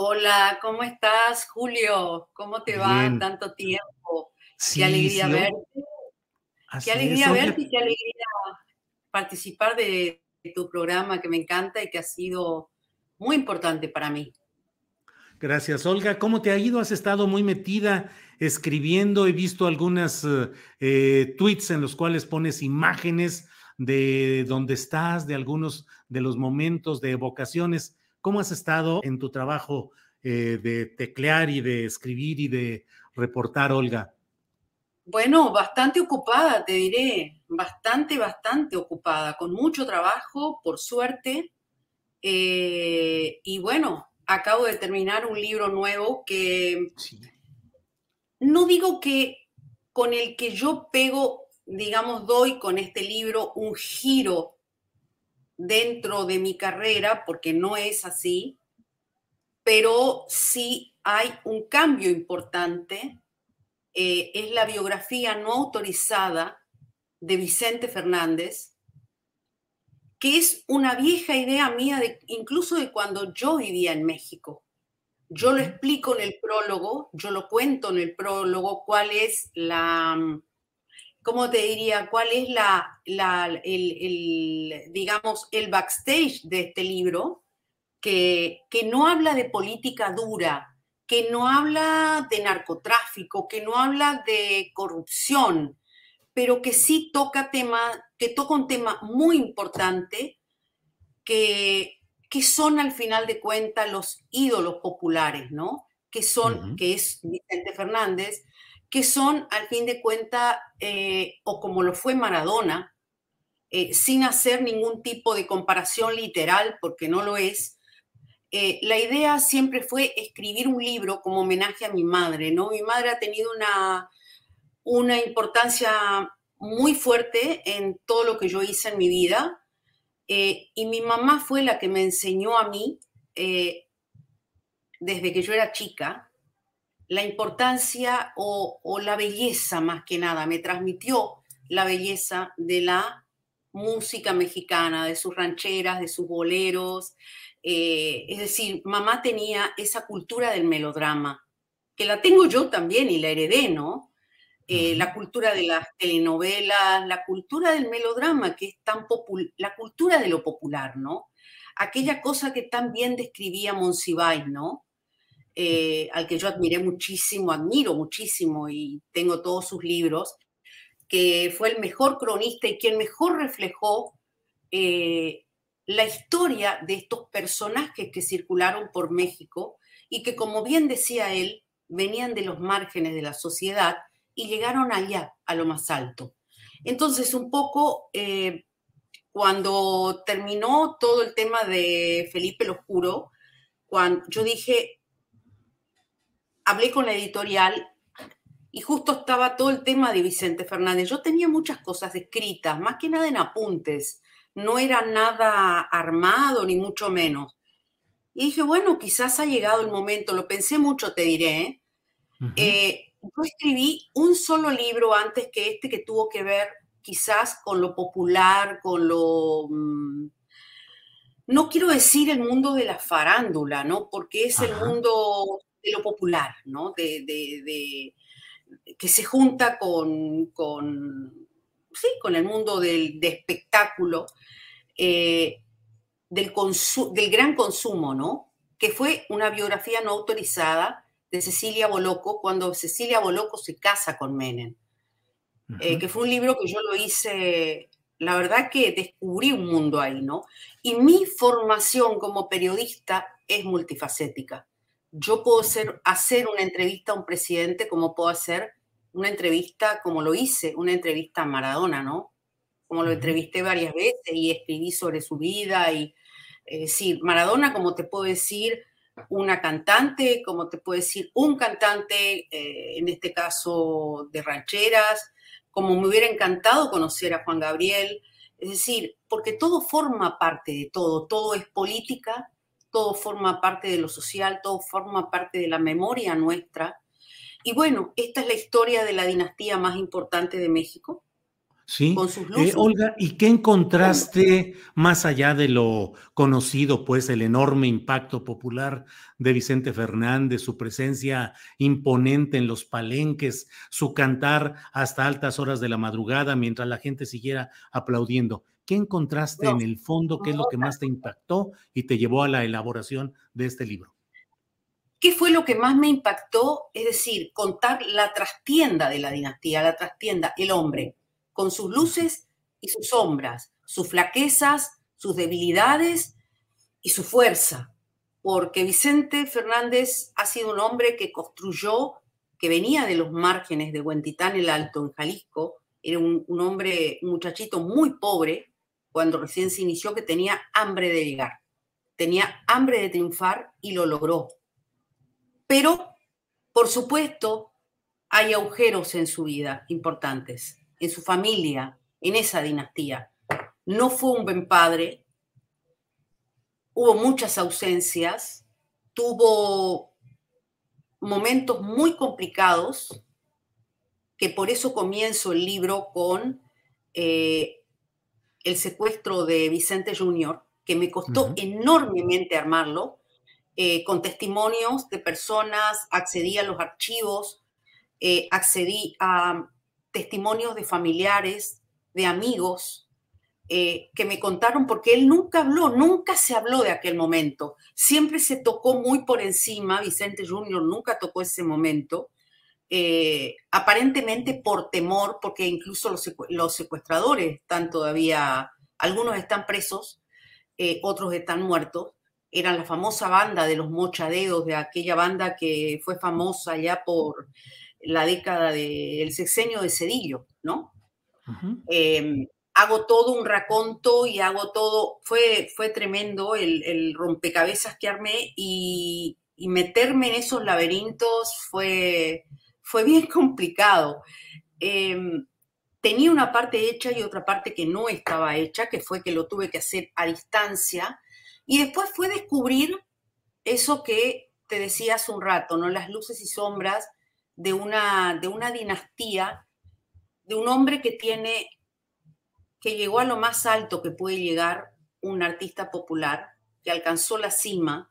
Hola, ¿cómo estás, Julio? ¿Cómo te va? Tanto tiempo. qué alegría verte. qué alegría verte y qué alegría participar de, tu programa que me encanta y que ha sido muy importante para mí. Gracias, Olga. ¿Cómo te ha ido? Has estado muy metida escribiendo. He visto algunas eh, tweets en los cuales pones imágenes de dónde estás, de algunos de los momentos de evocaciones. ¿Cómo has estado en tu trabajo eh, de teclear y de escribir y de reportar, Olga? Bueno, bastante ocupada, te diré, bastante, bastante ocupada, con mucho trabajo, por suerte. Eh, y bueno, acabo de terminar un libro nuevo que no digo que con el que yo pego, digamos, doy con este libro un giro dentro de mi carrera, porque no es así, pero sí hay un cambio importante. Eh, es la biografía no autorizada de Vicente Fernández, que es una vieja idea mía, de, incluso de cuando yo vivía en México. Yo lo explico en el prólogo, yo lo cuento en el prólogo, cuál es la, ¿cómo te diría? ¿Cuál es la, el, digamos, el backstage de este libro? Que, que no habla de política dura, que no habla de narcotráfico, que no habla de corrupción, pero que sí toca tema, que toca un tema muy importante, que, que son al final de cuentas los ídolos populares, ¿no? Que son, que es Vicente Fernández, que son, al fin de cuentas, eh, o como lo fue Maradona, eh, sin hacer ningún tipo de comparación literal, porque no lo es, eh, la idea siempre fue escribir un libro como homenaje a mi madre, ¿no? Mi madre ha tenido una, una importancia muy fuerte en todo lo que yo hice en mi vida, y mi mamá fue la que me enseñó a mí, desde que yo era chica, la importancia o, la belleza más que nada, me transmitió la belleza de la música mexicana, de sus rancheras, de sus boleros. Eh, es decir, mamá tenía esa cultura del melodrama, que la tengo yo también y la heredé, ¿no? Eh, la cultura de las telenovelas, la cultura del melodrama, que es tan popular, la cultura de lo popular, ¿no? Aquella cosa que tan bien describía Monsiváis, ¿no? Eh, al que yo admiré muchísimo, admiro muchísimo y tengo todos sus libros, que fue el mejor cronista y quien mejor reflejó eh, la historia de estos personajes que circularon por México y que, como bien decía él, venían de los márgenes de la sociedad y llegaron allá, a lo más alto. Entonces, un poco, eh, cuando terminó todo el tema de Felipe el Oscuro, cuando yo dije, hablé con la editorial y justo estaba todo el tema de Vicente Fernández. Yo tenía muchas cosas escritas, más que nada en apuntes. No era nada armado, ni mucho menos. Y dije, bueno, quizás ha llegado el momento, lo pensé mucho, te diré. ¿eh? Eh, yo escribí un solo libro antes que este que tuvo que ver quizás con lo popular, con lo... Mm, no quiero decir el mundo de la farándula, ¿no? Porque es el mundo de lo popular, ¿no? De, que se junta con, con, sí, con el mundo del de espectáculo, eh, del, del gran consumo, ¿no? Que fue una biografía no autorizada de Cecilia Boloco cuando Cecilia Boloco se casa con Menem, eh, que fue un libro que yo lo hice la verdad que descubrí un mundo ahí, ¿no? Y mi formación como periodista es multifacética. Yo puedo hacer una entrevista a un presidente como puedo hacer una entrevista, como lo hice, una entrevista a Maradona, ¿no? Como lo entrevisté varias veces y escribí sobre su vida y, es decir, Maradona, como te puedo decir, una cantante, como te puedo decir, un cantante, eh, en este caso de rancheras, como me hubiera encantado conocer a Juan Gabriel, es decir, porque todo forma parte de todo, todo es política, todo forma parte de lo social, todo forma parte de la memoria nuestra. Y bueno, esta es la historia de la dinastía más importante de México, Sí, eh, Olga, ¿y qué encontraste más allá de lo conocido, pues el enorme impacto popular de Vicente Fernández, su presencia imponente en los palenques, su cantar hasta altas horas de la madrugada mientras la gente siguiera aplaudiendo? ¿Qué encontraste en el fondo? ¿Qué es lo que más te impactó y te llevó a la elaboración de este libro? ¿Qué fue lo que más me impactó? Es decir, contar la trastienda de la dinastía, la trastienda, el hombre con sus luces y sus sombras, sus flaquezas, sus debilidades y su fuerza, porque Vicente Fernández ha sido un hombre que construyó, que venía de los márgenes de Huentitán el Alto, en Jalisco, era un, hombre, un muchachito muy pobre, cuando recién se inició, que tenía hambre de llegar, tenía hambre de triunfar y lo logró. Pero, por supuesto, hay agujeros en su vida importantes en su familia, en esa dinastía. No fue un buen padre, hubo muchas ausencias, tuvo momentos muy complicados, que por eso comienzo el libro con eh, el secuestro de Vicente Jr., que me costó enormemente armarlo, eh, con testimonios de personas, accedí a los archivos, eh, accedí a testimonios de familiares, de amigos, eh, que me contaron, porque él nunca habló, nunca se habló de aquel momento, siempre se tocó muy por encima, Vicente Junior nunca tocó ese momento, eh, aparentemente por temor, porque incluso los, secuestradores están todavía, algunos están presos, eh, otros están muertos, eran la famosa banda de los mochadedos, de aquella banda que fue famosa ya por la década del sexenio de Cedillo, ¿no? Em, hago todo un raconto y hago todo, fue, fue tremendo el, rompecabezas que armé y, meterme en esos laberintos fue, fue bien complicado. Em, tenía una parte hecha y otra parte que no estaba hecha, que fue que lo tuve que hacer a distancia. Y después fue descubrir eso que te decía hace un rato, ¿no? Las luces y sombras de una, de una dinastía, de un hombre que tiene, que llegó a lo más alto que puede llegar un artista popular, que alcanzó la cima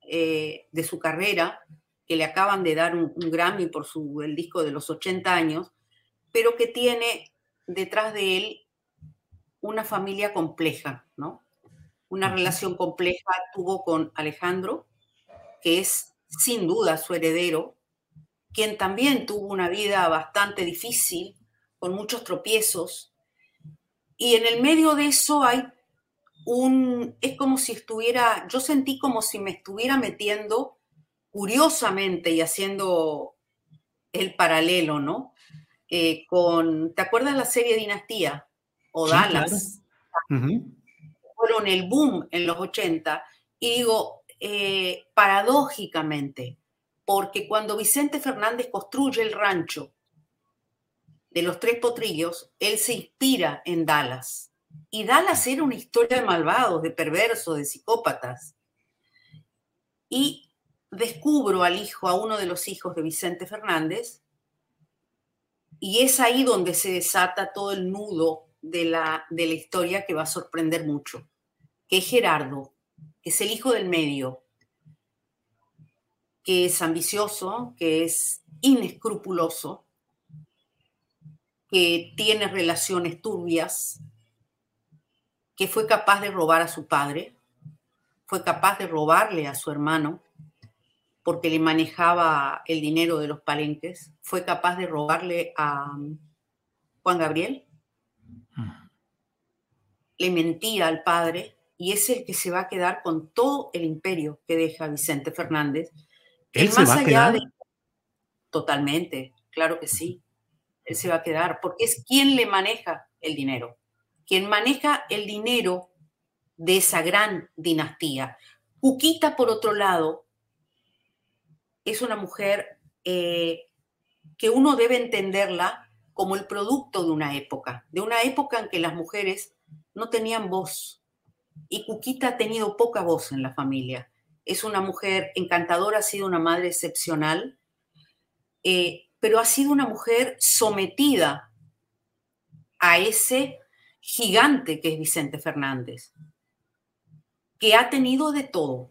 eh, de su carrera, que le acaban de dar un, Grammy por su, el disco de los 80 años, pero que tiene detrás de él una familia compleja, ¿no? Una relación compleja tuvo con Alejandro, que es sin duda su heredero, quien también tuvo una vida bastante difícil, con muchos tropiezos. Y en el medio de eso hay un, es como si estuviera, yo sentí como si me estuviera metiendo curiosamente y haciendo el paralelo, ¿no? Eh, con, ¿te acuerdas la serie Dinastía o Dallas? Fueron el boom en los 80 y digo, eh, paradójicamente, porque cuando Vicente Fernández construye el rancho de los tres potrillos, él se inspira en Dallas. Y Dallas era una historia de malvados, de perversos, de psicópatas. Y descubro al hijo, a uno de los hijos de Vicente Fernández, y es ahí donde se desata todo el nudo de la, de la historia que va a sorprender mucho. que es Gerardo, que es el hijo del medio, que es ambicioso, que es inescrupuloso, que tiene relaciones turbias, que fue capaz de robar a su padre, fue capaz de robarle a su hermano porque le manejaba el dinero de los palenques, fue capaz de robarle a Juan Gabriel, le mentía al padre y es el que se va a quedar con todo el imperio que deja Vicente Fernández. ¿Él se va a quedar? Totalmente, claro que sí. Él se va a quedar porque es quien le maneja el dinero quien maneja el dinero de esa gran dinastía. Cuquita, por otro lado, es una mujer eh, que uno debe entenderla como el producto de una época, de una época en que las mujeres no tenían voz. Y Cuquita ha tenido poca voz en la familia. Es una mujer encantadora, ha sido una madre excepcional, eh, pero ha sido una mujer sometida a ese gigante que es Vicente Fernández, que ha tenido de todo,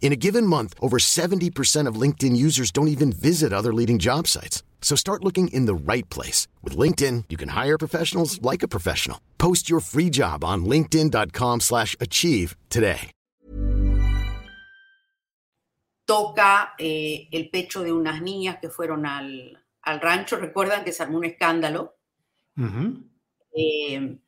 In a given month, over 70% of LinkedIn users don't even visit other leading job sites. So start looking in the right place. With LinkedIn, you can hire professionals like a professional. Post your free job on linkedin.com slash achieve today. Toca eh, el pecho de unas niñas que fueron al, al, rancho. Recuerdan que se armó un escándalo. Uh -huh. eh,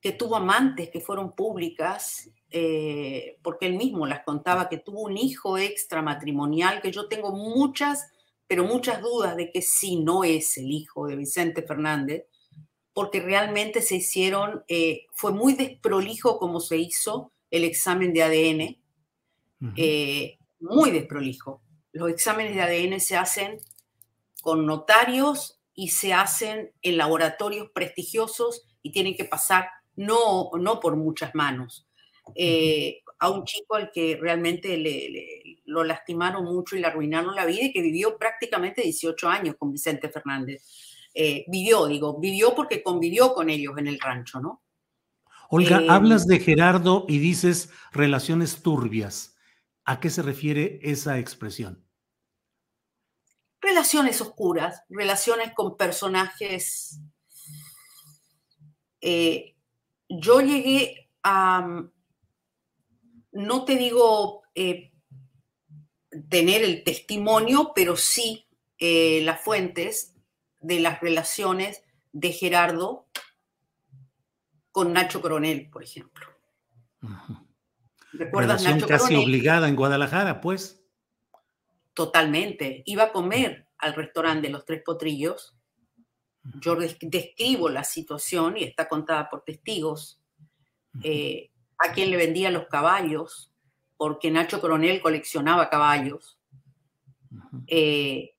que tuvo amantes que fueron públicas eh, porque él mismo las contaba que tuvo un hijo extramatrimonial, que yo tengo muchas, pero muchas dudas de que sí no es el hijo de Vicente Fernández, porque realmente se hicieron, eh, fue muy desprolijo como se hizo el examen de ADN, eh, muy desprolijo. Los exámenes de ADN se hacen con notarios y se hacen en laboratorios prestigiosos y tienen que pasar no, no por muchas manos. Eh, a un chico al que realmente le, lo lastimaron mucho y le arruinaron la vida y que vivió prácticamente 18 años con Vicente Fernández. Eh, vivió, digo, vivió porque convivió con ellos en el rancho, ¿no? Olga, eh, hablas de Gerardo y dices relaciones turbias. ¿A qué se refiere esa expresión? Relaciones oscuras, relaciones con personajes. yo llegué a, no te digo eh, tener el testimonio, pero sí eh, las fuentes de las relaciones de Gerardo con Nacho Coronel, por ejemplo. ¿Recuerdas Relación casi obligada en Guadalajara, pues. Totalmente. Iba a comer al restaurante de los Tres Potrillos. Yo describo la situación y está contada por testigos a quien le vendía los caballos, porque Nacho Coronel coleccionaba caballos. Eh,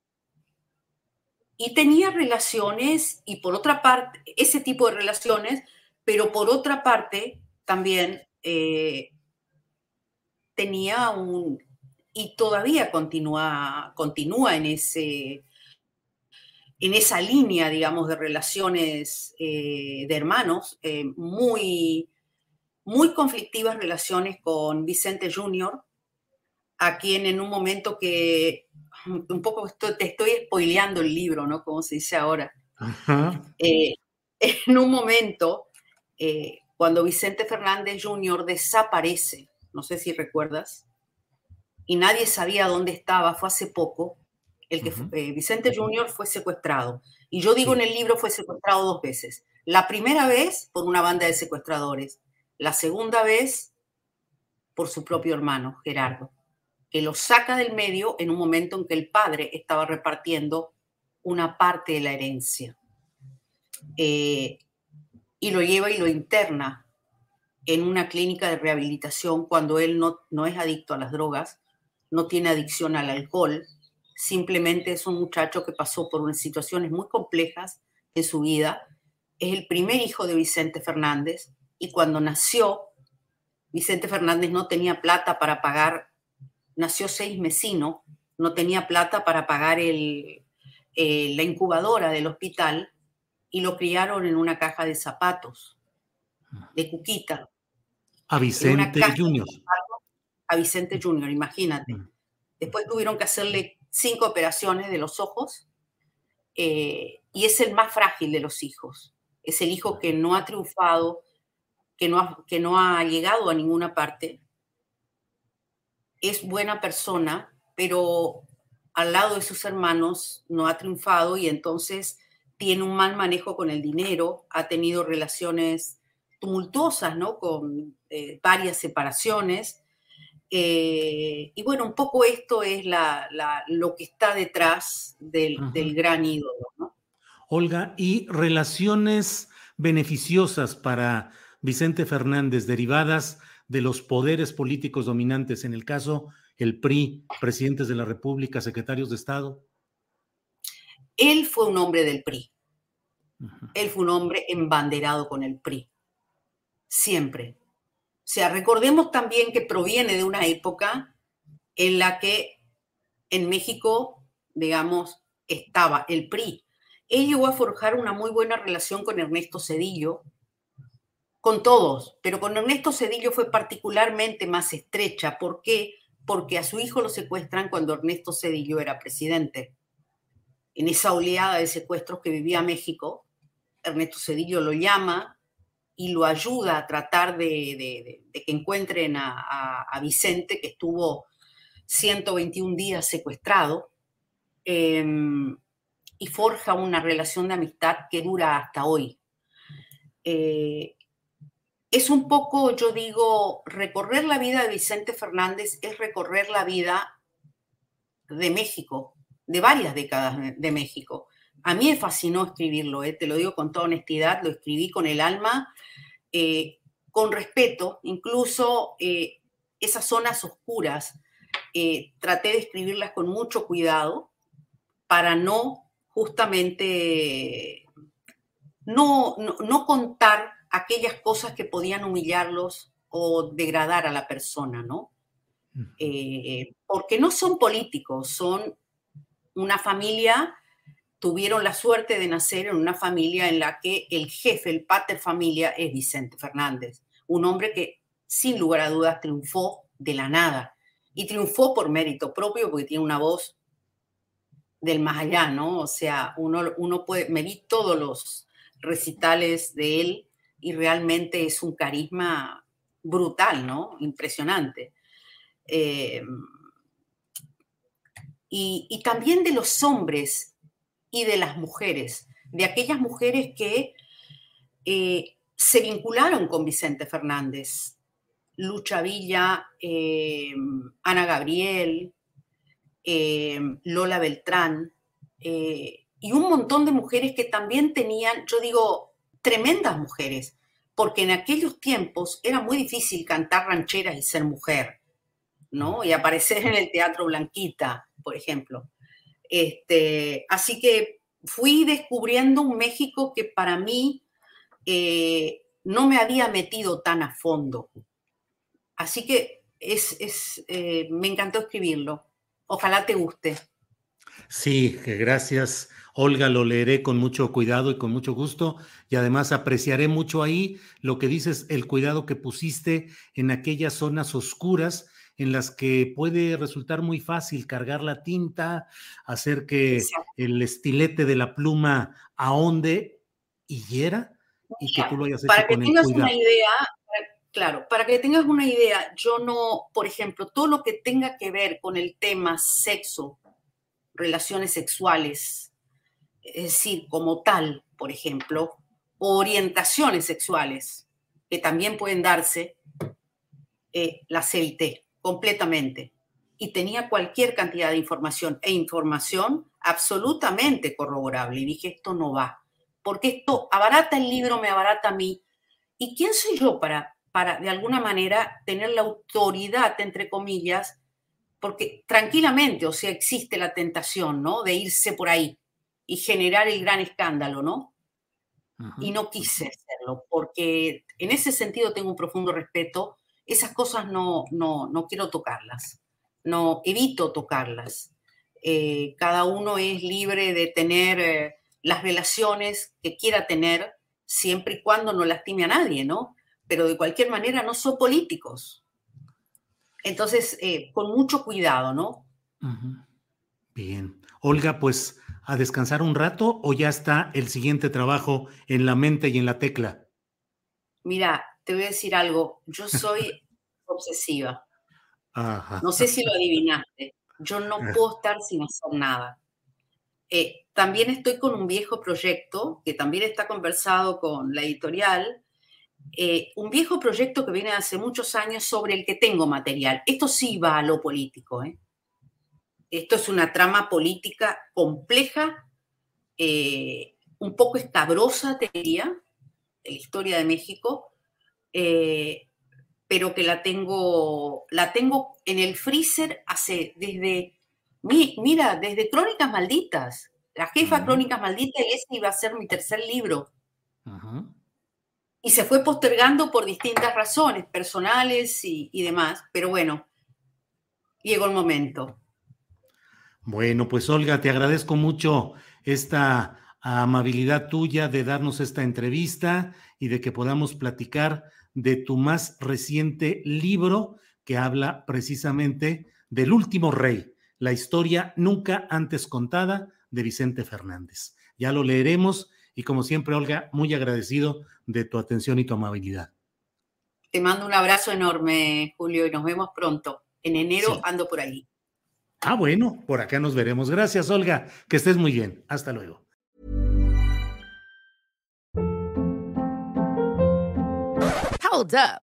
y tenía relaciones, y por otra parte, ese tipo de relaciones, pero por otra parte también eh, tenía un, y todavía continúa, continúa en, ese, en esa línea, digamos, de relaciones eh, de hermanos, muy, muy conflictivas relaciones con Vicente Jr., a quien en un momento que un poco te estoy spoileando el libro, ¿no? Como se dice ahora. Eh, en un momento, eh, cuando Vicente Fernández Jr. desaparece, no sé si recuerdas, y nadie sabía dónde estaba, fue hace poco, El que eh, Vicente Junior fue secuestrado. Y yo digo en el libro fue secuestrado dos veces. La primera vez por una banda de secuestradores. La segunda vez por su propio hermano, Gerardo, que lo saca del medio en un momento en que el padre estaba repartiendo una parte de la herencia. Eh, y lo lleva y lo interna en una clínica de rehabilitación cuando él no, no es adicto a las drogas, no tiene adicción al alcohol, simplemente es un muchacho que pasó por unas situaciones muy complejas en su vida. Es el primer hijo de Vicente Fernández y cuando nació, Vicente Fernández no tenía plata para pagar, nació seis mesino, no tenía plata para pagar el, eh, la incubadora del hospital y lo criaron en una caja de zapatos, de cuquita. A Vicente Junior. A Vicente Junior, imagínate. Mm. Después tuvieron que hacerle cinco operaciones de los ojos eh, y es el más frágil de los hijos. Es el hijo que no ha triunfado, que no ha, que no ha llegado a ninguna parte. Es buena persona, pero al lado de sus hermanos no ha triunfado y entonces tiene un mal manejo con el dinero, ha tenido relaciones tumultuosas, ¿no? Con eh, varias separaciones. Eh, y bueno, un poco esto es la, lo que está detrás del, del gran ídolo, ¿no? Olga, ¿y relaciones beneficiosas para Vicente Fernández derivadas de los poderes políticos dominantes, en el caso el PRI, presidentes de la República, secretarios de Estado? Él fue un hombre del PRI. Él fue un hombre embanderado con el PRI. Siempre. O sea, recordemos también que proviene de una época en la que en México, digamos, estaba el PRI. Él llegó a forjar una muy buena relación con Ernesto Cedillo, con todos, pero con Ernesto Cedillo fue particularmente más estrecha. ¿Por qué? porque a su hijo lo secuestran cuando Ernesto Cedillo era presidente. En esa oleada de secuestros que vivía México, Ernesto Cedillo lo llama y lo ayuda a tratar de, que encuentren a, Vicente, que estuvo 121 días secuestrado, em, y forja una relación de amistad que dura hasta hoy. Eh, es un poco, yo digo, recorrer la vida de Vicente Fernández es recorrer la vida de México, de varias décadas de México. A mí me fascinó escribirlo, eh, te lo digo con toda honestidad, lo escribí con el alma, eh, con respeto, incluso eh, esas zonas oscuras, traté de escribirlas con mucho cuidado para no justamente, no, no, no contar aquellas cosas que podían humillarlos o degradar a la persona, ¿no? Eh, porque no son políticos, son una familia, tuvieron la suerte de nacer en una familia en la que el jefe, el pater familia, es Vicente Fernández, un hombre que sin lugar a dudas triunfó de la nada y triunfó por mérito propio porque tiene una voz del más allá, ¿no? O sea, uno, uno puede, me vi todos los recitales de él y realmente es un carisma brutal, ¿no? Impresionante. Eh, y, también de los hombres y de las mujeres, de aquellas mujeres que eh, se vincularon con Vicente Fernández, Lucha Villa, eh, Ana Gabriel, Lola Beltrán, y un montón de mujeres que también tenían, yo digo, tremendas mujeres, porque en aquellos tiempos era muy difícil cantar rancheras y ser mujer, ¿no? Y aparecer en el Teatro Blanquita, por ejemplo. Este, así que fui descubriendo un México que para mí eh, no me había metido tan a fondo. Así que es, es eh, me encantó escribirlo. Ojalá te guste. Sí, gracias. Olga, lo leeré con mucho cuidado y con mucho gusto y además apreciaré mucho ahí lo que dices, el cuidado que pusiste en aquellas zonas oscuras en las que puede resultar muy fácil cargar la tinta, hacer que el estilete de la pluma ahonde y hiera y que tú lo hayas hecho para que tengas una idea, claro, para que tengas una idea, yo no, por ejemplo, todo lo que tenga que ver con el tema sexo, relaciones sexuales, es decir, como tal, por ejemplo, orientaciones sexuales que también pueden darse, eh, las evité completamente. Y tenía cualquier cantidad de información e información absolutamente corroborable. Y dije, esto no va, porque esto abarata el libro, me abarata a mí. ¿Y quién soy yo para, para de alguna manera, tener la autoridad, entre comillas, porque tranquilamente, o sea, existe la tentación, ¿no? De irse por ahí y generar el gran escándalo, ¿no? Y no quise hacerlo, porque en ese sentido tengo un profundo respeto. Esas cosas no, no, no quiero tocarlas, no evito tocarlas. Eh, cada uno es libre de tener eh, las relaciones que quiera tener, siempre y cuando no lastime a nadie, ¿no? Pero de cualquier manera no son políticos. Entonces, eh, con mucho cuidado, ¿no? Bien. Olga, pues a descansar un rato o ya está el siguiente trabajo en la mente y en la tecla. Mira, te voy a decir algo. Yo soy obsesiva. No sé si lo adivinaste. Yo no puedo estar sin hacer nada. Eh, también estoy con un viejo proyecto que también está conversado con la editorial. Eh, un viejo proyecto que viene hace muchos años sobre el que tengo material. Esto sí va a lo político. Esto es una trama política compleja, un poco escabrosa, te diría, de la historia de México, pero que la tengo, la tengo en el freezer hace desde, mira, desde Crónicas Malditas, la jefa Crónicas Malditas y ese iba a ser mi tercer libro. Y se fue postergando por distintas razones, personales y, y demás, pero bueno, llegó el momento. Bueno, pues Olga, te agradezco mucho esta amabilidad tuya de darnos esta entrevista y de que podamos platicar de tu más reciente libro que habla precisamente del último rey, la historia nunca antes contada de Vicente Fernández. Ya lo leeremos y como siempre, Olga, muy agradecido de tu atención y tu amabilidad. Te mando un abrazo enorme, Julio, y nos vemos pronto. En enero ando por ahí. Ah, bueno, por acá nos veremos. Gracias, Olga. Que estés muy bien. Hasta luego. Hold up.